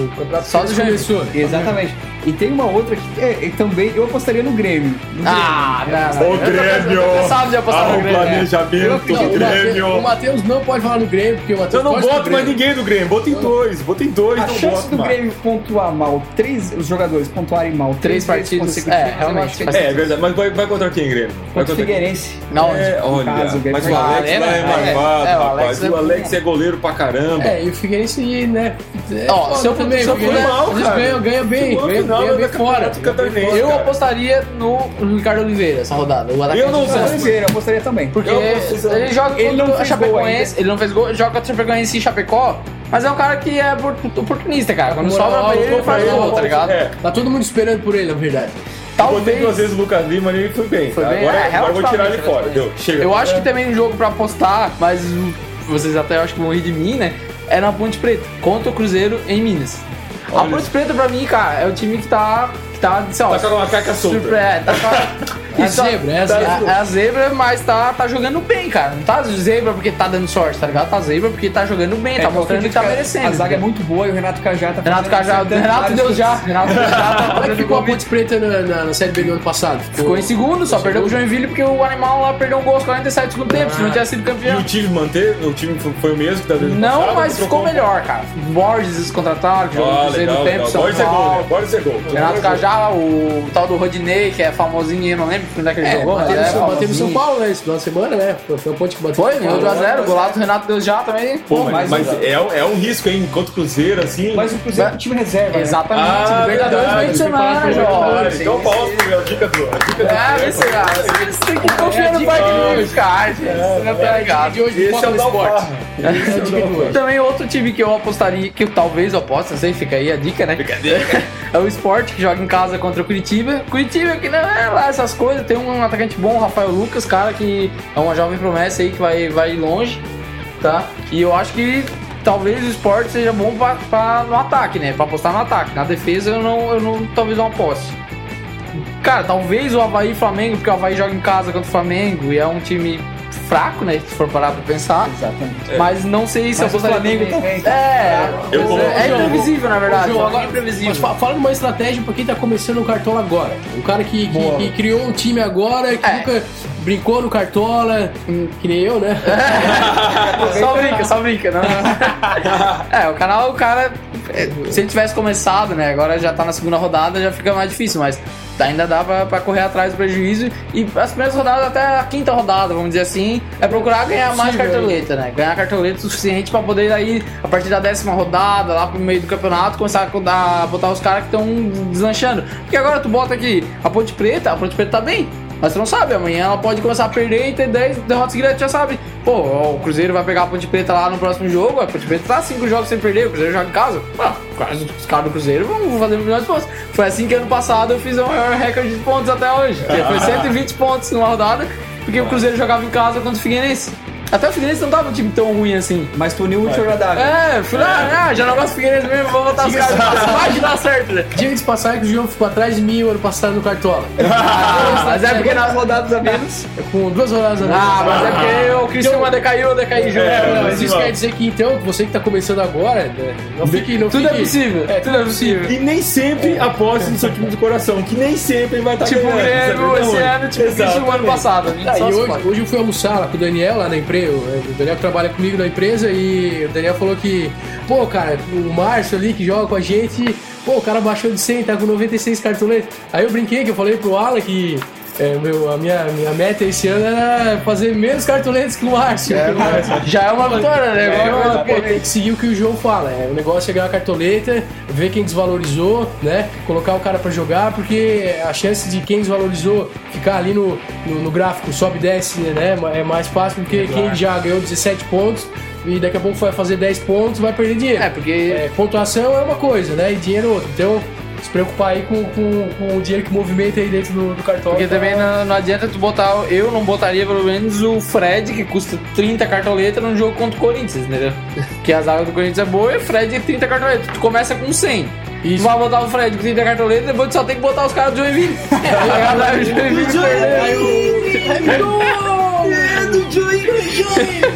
Só do começou. Exatamente. E tem uma outra que é, é também eu apostaria no Grêmio. No Ah, não, não. O Grêmio! Eu cansado de apostar Ah, no o Grêmio. é. planejamento Não, do o Grêmio! Matheus não pode falar no Grêmio, porque o Matheus Eu não boto mais Grêmio. ninguém do Grêmio, botei dois, botei dois, A não chance boto do mais. Grêmio pontuar mal, três, os jogadores pontuarem mal, Três três, partidas, vezes consecutivas, é, realmente, É, é verdade, mas vai, vai contra quem, Grêmio? Vai Contra o Figueirense. Não, É, olha, caso, o Grêmio mas o Alex Arena, lá é é, marvado, é, o rapaz. Alex é o Alex é goleiro pra caramba. É, e o Figueirense, né? É, Ó, se eu- for mal, cara. ganha, bem, ganha, do bem fora. Catarinense. Eu cara. apostaria no Ricardo Oliveira essa rodada. O Eu não. Santos. Oliveira, eu apostaria também. Porque Eu ele joga Ele não a fez gol Chapecoense, ele não fez gol, joga contra a Chapecoense em Chapecó. Mas é um cara que é oportunista, cara. Quando Moral, sobra pra ele, ele faz gol, tá ligado? É. Tá todo mundo esperando por ele, na verdade. Botei Talvez. duas vezes o Lucas Lima ali e foi bem. Foi tá? bem, agora, é, agora eu vou tirar ele fora. Deu, chega. Eu acho que também um jogo pra apostar, mas vocês até acho que vão rir de mim, né? É na Ponte Preta, contra o Cruzeiro em Minas. A Olha Ponte Preta, pra mim, cara, é o time que tá. Que tá, sei lá, Tá com uma caca solta. é, tá com a- É zebra, é a tá- zebra. É a zebra, mas tá, tá jogando bem, cara. Não tá zebra porque tá dando sorte, tá ligado? Tá zebra porque tá jogando bem, É, tá mostrando que tá merecendo. A zaga é muito boa e o Renato Cajá tá Renato Cajá, Renato Deus já. Renato Deus já tá Como é que ficou a. Ponte Preta na, na, na Série B do ano passado? Ficou em segundo, só perdeu pro Joinville porque o animal lá perdeu um gol aos 47 do segundo tempo, se não tinha sido E campeão. o time manteve? O time foi- o mesmo que tá dando Não, mas ficou melhor, cara. Borges que jogou no Ah, Cruzeiro legal, do tempo. São Borges é gol, né? Borges é gol. Renato Cajá, o tal do Rodinei, que é famosinho, eu não lembro onde é que ele É, jogou, mas bateu, é São- bateu famosinho. São Paulo, né? Esse final de semana, né? Foi, a ponte que bateu. Foi, ganhou São Paulo. 2x0, golaço do Renato Deus já também. Pô, mas, mais mas um. é, é um risco, hein? Enquanto o Cruzeiro, assim. Mas o Cruzeiro é um time reserva. né? Exatamente, Ah, Libertadores verdade, meio de semana. João. Então, pausa a dica do. A dica do É, cara, vocês têm que confiar no dica pai de de cara, gente. Você não tá ligado. De hoje, Esse é o esporte. É hoje. Também outro time que eu apostaria, que talvez eu aposte, não sei, fica aí a dica, né? É o Sport, que joga em casa contra o Curitiba. Curitiba que não é lá essas coisas, tem um atacante bom, o Rafael Lucas, cara que é uma jovem promessa aí que vai, vai longe, tá? E eu acho que talvez o Sport seja bom pra, pra- no ataque, né? Pra apostar no ataque. Na defesa eu não, eu não talvez não aposte. Cara, talvez o Havaí e Flamengo, porque o Havaí joga em casa contra o Flamengo e é um time fraco, né? Se for parar pra pensar. Exatamente. Mas não sei se Mas eu o apostaria Flamengo também. também. É, Eu é, vou- é imprevisível, na verdade. João, é agora, imprevisível. mas fa- fala de uma estratégia pra quem tá começando no Cartola agora. Um cara que, que, que criou um time agora, que É. nunca brincou no Cartola, que nem eu, né? só brinca, só brinca, não. é, o canal, o cara, é, se ele tivesse começado, né? Agora já tá na segunda rodada, já fica mais difícil, mas ainda dá pra, pra correr atrás do prejuízo. E as primeiras rodadas, até a quinta rodada, vamos dizer assim, é procurar ganhar mais Possível, cartoleta, né? Ganhar cartoleta suficiente pra poder aí, a partir da décima rodada, lá pro meio do campeonato, começar a botar os caras que estão deslanchando. Porque agora tu bota aqui a Ponte Preta, a Ponte Preta tá bem. Mas tu não sabe, amanhã ela pode começar a perder e ter 10 derrotas seguidas, já sabe. Pô, o Cruzeiro vai pegar a Ponte Preta lá no próximo jogo, a Ponte Preta tá 5 jogos sem perder, o Cruzeiro joga em casa. Quase os caras do Cruzeiro vão fazer milhões de pontos. Foi assim que ano passado eu fiz o maior recorde de pontos até hoje. Foi 120 pontos numa rodada, porque o Cruzeiro jogava em casa contra o Figueirense. Até o Figueirense não tava um time tão ruim assim. Mas tu uniu o útil ao agradável. É, fui lá, ah, já não gosto do Figueirense mesmo, vou botar os caras. Vai que dá certo, né? Diga de passagem que o João ficou atrás de mim o ano passado no Cartola. Mas é porque nas rodadas a menos. Com duas rodadas a menos. Ah, mas é porque o Cristiano decaiu, eu decaí junto. É, mas isso quer dizer que então, você que tá começando agora, né, não fique. Não Tudo é possível, É, tudo é possível. E nem sempre aposte no seu time do coração, que nem sempre vai estar Tipo o. Grêmio sabe? esse Então, ano, tipo o Cristiano ano passado. Ah, e hoje eu fui almoçar lá com o Daniel lá na empresa. O Daniel trabalha comigo na empresa e o Daniel falou que, pô, cara, o Márcio ali que joga com a gente, pô, o cara baixou de 100, tá com 96 cartoletas. Aí eu brinquei que eu falei pro Alan que é, meu, a minha, minha meta esse ano era fazer menos cartoletas que o Márcio. Já é uma vitória, né? É, pô, tem que seguir o que o João fala. É, o negócio é ganhar cartoleta, ver quem desvalorizou, né? Colocar o cara pra jogar, porque a chance de quem desvalorizou ficar ali no, no, no gráfico sobe e desce, né? É mais fácil do que quem já ganhou 17 pontos e daqui a pouco vai fazer 10 pontos vai perder dinheiro. É, porque É, pontuação é uma coisa, né? E dinheiro é outra. Então, se preocupar aí com, com, com o dinheiro que movimenta aí dentro do, do cartão. Porque também não, não adianta tu botar. Eu não botaria pelo menos o Fred, que custa 30 cartoletas, num jogo contra o Corinthians, entendeu? Porque a zaga do Corinthians é boa e o Fred é 30 cartoletas. Tu começa com 100. Isso. Tu vai botar o Fred com 30 cartoletas, depois tu só tem que botar os caras do Joinville. a galera do Joinville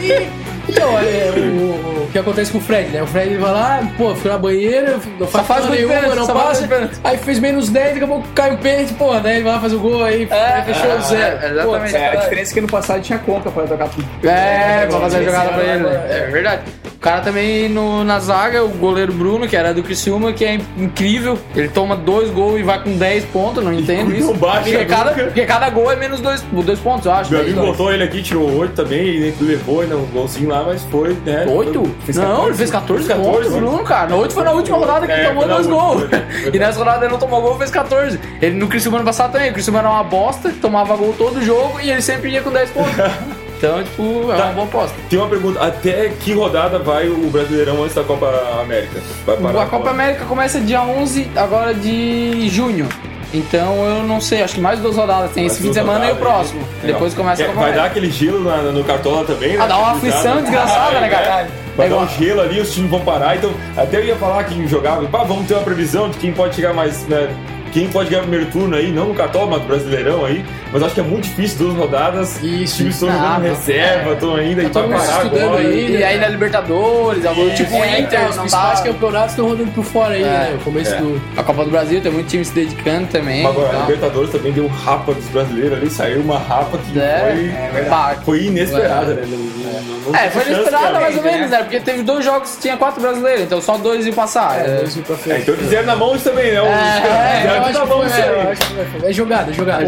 perder. Então, é, o, o que acontece com o Fred, né? O Fred vai lá, pô, fica na banheira, não faz faz nenhuma, pênalti, não passa. Aí fez menos 10, daqui a pouco cai um pênalti, porra, daí ele vai lá fazer o gol aí, É, fechou é, zero. é, exatamente. Pô, É, a diferença é que no passado tinha conta pra tocar tudo. É, pra fazer a jogada pra ele, né? É verdade. O cara também no, na zaga, o goleiro Bruno, que era do Criciúma, que é incrível. Ele toma dois gols e vai com 10 pontos, não entendo E isso. não baixa porque, cada, nunca. porque cada gol é menos dois, dois pontos, eu acho. Meu né? amigo botou ele aqui, tirou 8 também, ele levou ainda um golzinho lá, mas foi, né? Oito? Fez não, 14, ele fez 14 fez pontos, Bruno, cara. Oito foi na última rodada que É, ele tomou na dois gols. E nessa rodada ele não tomou gol, fez 14. Ele no Criciúma ano passado também. O Criciúma era uma bosta, tomava gol todo jogo e ele sempre ia com 10 pontos. Então, tipo, é Tá. uma boa aposta. Tem uma pergunta, até que rodada vai o Brasileirão antes da Copa América? A Copa América começa dia 11 agora de junho. Então eu não sei, acho que mais duas rodadas. Tem esse fim de semana e o próximo. Depois começa a Copa Vai dar América. aquele gelo na- no Cartola também, né? Ah, dá uma aflição desgraçada, né, cara? Vai É dar um gelo ali, os times vão parar. Então, até eu ia falar que jogava, pá, vamos ter uma previsão de quem pode chegar mais. né, quem pode ganhar o primeiro turno aí, não no Cartola, mas no Brasileirão aí. Mas acho que é muito difícil duas rodadas. Isso. Os times estão jogando não. reserva, estão ainda Tá e vai parar estudando agora. aí. E aí na Libertadores, agora, É, tipo o é, Inter, então, os principais tá... campeonatos estão rodando por fora aí, É. né? O começo É. do. A Copa do Brasil tem muito time se dedicando também. Mas agora, a. Libertadores também deu um rapa dos brasileiros ali, saiu uma rapa que É, foi, foi inesperada, né? Não- não- não É, foi pra mais ou alguém, menos, né? Porque teve dois jogos que tinha quatro brasileiros, então só dois iam passar. É, É, dois pra É, frente. então fizeram na mão isso também, né? Os- É, é, que foi. É jogada, é jogada.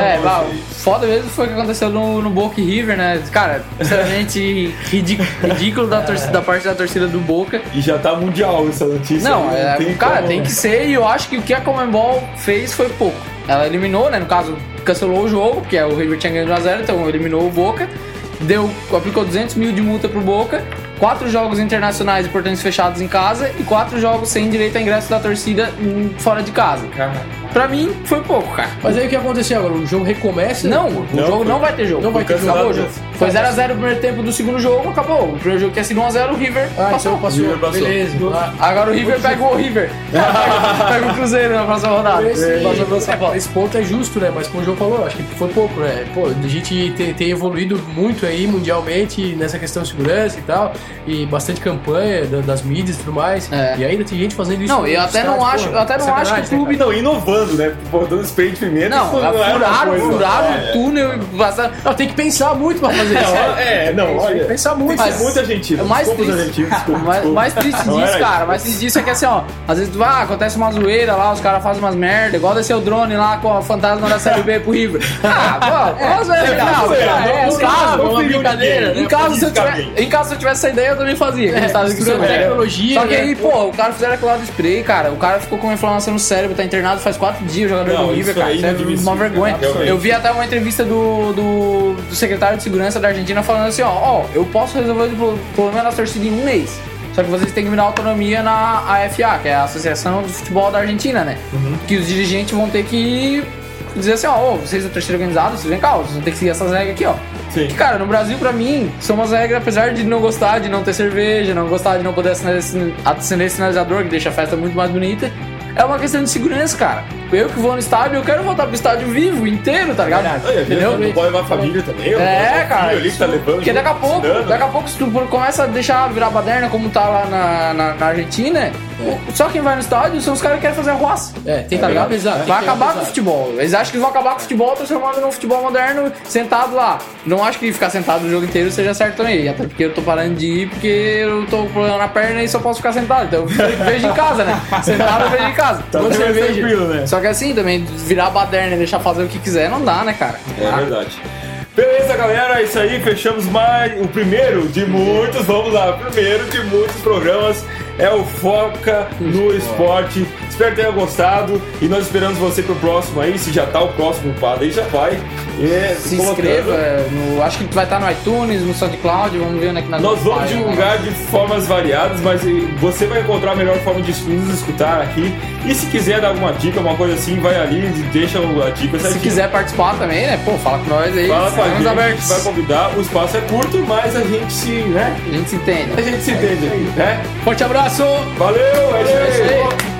É, isso aí. foda mesmo foi o que aconteceu no, no Boca e River, né? Cara, sinceramente ridículo, ridículo da, torcida, da parte da torcida do Boca. E já tá mundial essa notícia. Não, aí, é, tem cara, como, tem né? que ser e eu acho que o que a Comembol fez foi pouco. Ela eliminou, né? No caso, cancelou o jogo, porque o River tinha ganho de 1x0, então eliminou o Boca. Deu, aplicou 200 mil de multa pro Boca. Quatro jogos internacionais importantes fechados em casa e quatro jogos sem direito a ingresso da torcida hum, fora de casa. Pra mim, foi pouco, cara. Mas aí o que aconteceu agora? O jogo recomeça? Não, o Não, jogo não vai ter jogo. não vai ter Acabou jogo. o jogo. Foi 0x0 o primeiro tempo do segundo jogo, acabou. O primeiro jogo tinha sido 1x0, o River Ah, passou. então passou. River passou. Beleza. Ah, Agora o River pega o River. pega, pega o Cruzeiro na próxima rodada. Esse, Paulo. esse ponto é justo, né? Mas como o João falou, acho que foi pouco, né? Pô, a gente ter, ter evoluído muito aí mundialmente nessa questão de segurança e tal, e bastante campanha da- das mídias e tudo mais. É. E ainda tem gente fazendo isso. Não, eu até não acho, pô, eu até não acho que o clube não, inovando, né? Dando spray de pimenta. Não, é furaram, furaram É. o túnel e passaram. Não, tem que pensar muito pra fazer isso. É, é, não, Tem olha. que pensar muito. Mas- muito argentino. mais triste- argentinos, desculpa, Mais, desculpa. mais triste Não disso, cara, mais triste disso é que assim, ó, às vezes ah, acontece uma zoeira lá, os caras fazem umas merda, igual descer o drone lá com a fantasma da série B pro River. Ah, pô, é, não, zoeira, cara, não- é, não- não uma brincadeira. Em casa, se eu não tivesse, em casa, se eu tivesse essa ideia, eu também fazia. É, é tecnologia, Só que né? aí, pô, o cara fizeram aquilo lá do spray, cara. O cara ficou com uma inflamação no cérebro, tá internado faz quatro dias, o jogador Não, do River, cara. Isso é uma vergonha. Eu vi até uma entrevista do, do secretário de segurança da Argentina falando assim, ó, ó, eu posso resolver o pro- problema da torcida em um mês. Só que vocês têm que me dar autonomia na AFA, que é a Associação de Futebol da Argentina, né? Uhum. Que os dirigentes vão ter que dizer assim, ó, ô, vocês da torcida organizada, vocês vem cá, vocês vão ter que seguir essas regras aqui, ó. Sim. Que, cara, no Brasil, pra mim, são umas regras, apesar de não gostar de não ter cerveja, não gostar de não poder acender sinalizador, que deixa a festa muito mais bonita, é uma questão de segurança, cara. Eu que vou no estádio, eu quero voltar pro estádio vivo, inteiro, tá ligado? Olha, Entendeu? Não pode levar a família também. eu É, cara. filho ali que tá levando. Porque daqui a pouco, ensinando. daqui a pouco, se tu começa a deixar virar baderna como tá lá na, na, na Argentina, o- só quem vai no estádio são os caras que querem fazer arruaça. É, tem que Tá ligado? pegar pesado. tem Vai acabar com o futebol. Eles acham que vão acabar com o futebol transformando num futebol moderno sentado lá. Não acho que ficar sentado o jogo inteiro seja certo também. Até porque eu tô parando de ir porque eu tô com problema na perna e só posso ficar sentado. Então eu vejo em casa, né? Sentado eu vejo em casa. Tá Tomando mais cerveja. tranquilo, né? Só que assim, também, virar baderna e deixar fazer o que quiser, não dá, né, cara? É verdade. Beleza, galera, é isso aí. Fechamos mais o primeiro de muitos. Vamos lá, o primeiro de muitos programas é o Foca no Esporte. Espero que tenha gostado e nós esperamos você pro próximo aí. Se já tá o próximo quadro aí, já vai. E Se colocando. inscreva, é, no, acho que vai estar no iTunes, no SoundCloud, vamos ver onde é que nós Nós vamos né? divulgar de formas variadas, mas eh, você vai encontrar a melhor forma de nos escutar aqui. E se quiser dar alguma dica, alguma coisa assim, vai ali e deixa a dica Se quiser participar também, né? Pô, fala com nós aí. Fala com a gente, abertos. vai convidar. O espaço é curto, mas a gente se, né? A gente se entende. A gente se entende aqui, né? Forte abraço! Valeu, é isso É aí.